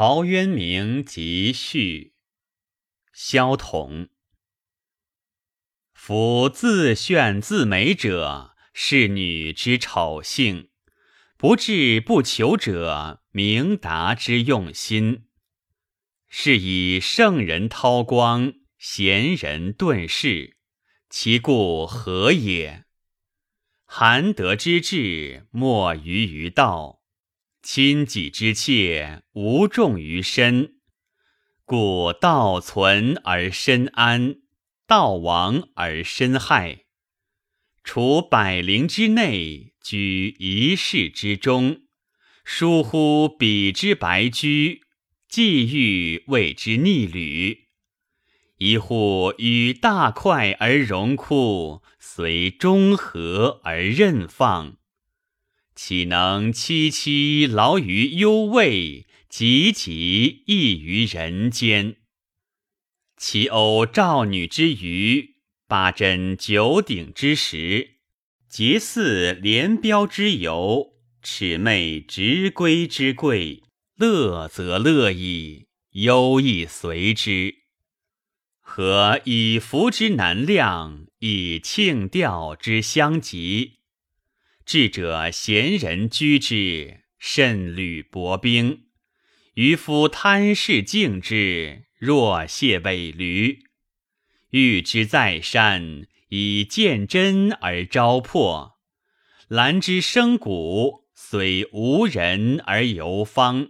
陶渊明集序，萧统。夫自炫自美者，是女之丑性；不志不求者，明达之用心。是以圣人韬光，贤人遁世，其故何也？含德之至，莫于于道。亲己之切，无重于身，故道存而身安，道亡而身害。处百灵之内，居一室之中，疏忽彼之白驹，既欲谓之逆旅。一户与大快而荣枯，随中和而任放。岂能戚戚劳于幽味，汲汲益于人间？其欧赵女之余，八珍九鼎之食，节祀连标之由，魑魅直归之贵，乐则乐矣，忧亦随之。何以服之难量，以庆调之相及？智者贤人居之，甚履薄冰；渔夫贪事敬之，若谢尾驴。欲之在山，以见真而招破；兰之生谷，虽无人而游芳。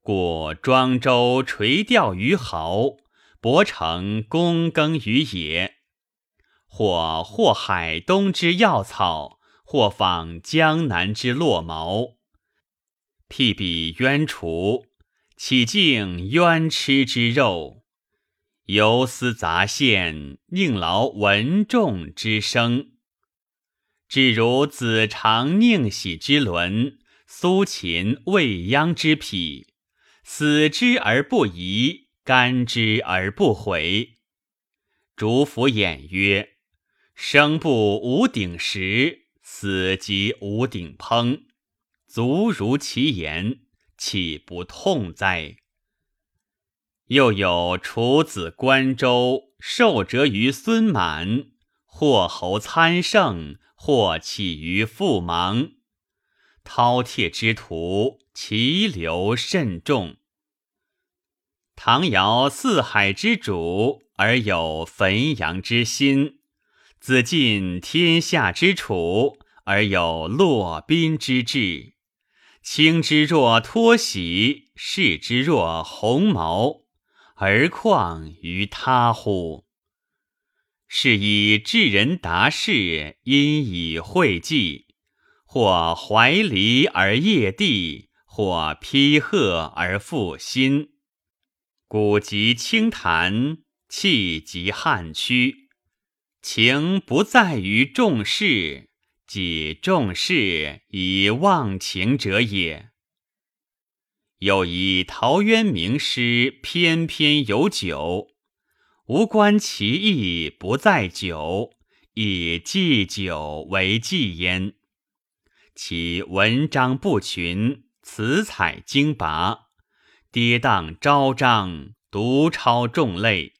故庄周垂钓于濠，伯承躬耕于野，或获海东之药草。或访江南之落毛，辟彼鸢雏，岂敬鸢吃之肉？游丝杂线，宁劳文仲之声。至如子长宁喜之伦，苏秦未央之匹，死之而不疑，甘之而不悔。主甫偃曰：“生不无鼎食。”死即无鼎烹，足如其言，岂不痛哉？又有楚子关周受折于孙满，或侯参胜，或起于父芒。饕餮之徒，其流甚众。唐尧四海之主，而有汾阳之心。子尽天下之楚，而有落宾之志。卿之若脱喜，视之若鸿毛，而况于他乎？是以智人达士，因以会济；或怀离而业地，或披鹤而复心。古及清谈，气及汉曲。情不在于重视，即重视以忘情者也。又以陶渊明诗篇篇有酒，无关其意不在酒，以祭酒为祭焉。其文章不群，词采精拔，跌宕昭彰，独超众类。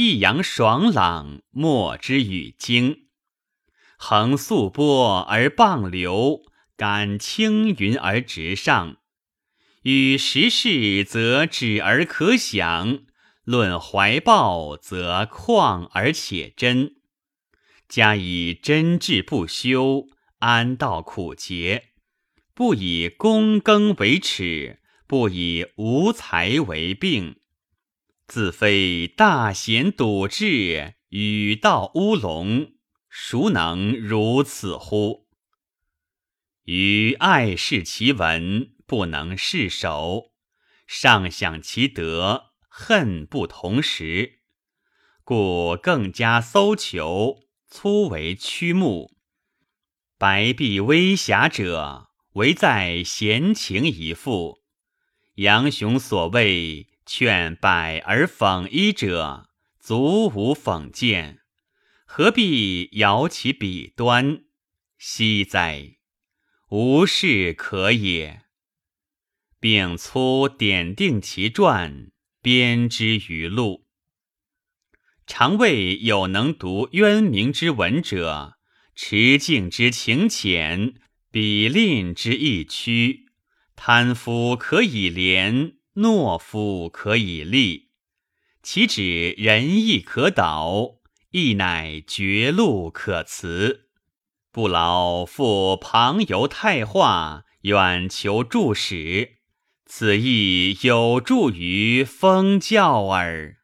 抑扬爽朗，莫之与经；横素波而傍流，感青云而直上。与时事则止而可想，论怀抱则旷而且真。加以真挚不修，安道苦节；不以躬耕为耻，不以无才为病。自非大贤笃志，与道乌龙，孰能如此乎？于爱视其文，不能释手；上想其德，恨不同时，故更加搜求，粗为曲目。白璧微瑕者，唯在闲情一赋。杨雄所谓。劝百而讽一者，足无讽见，何必摇其笔端？惜哉！无事可也。并粗点定其传，编之于录。常谓有能读渊明之文者，持敬之情浅，比吝之意屈，贪夫可以廉，懦夫可以立。岂止仁义可导，亦乃绝路可辞。不劳复旁游太化，远求助史，此亦有助于封教耳。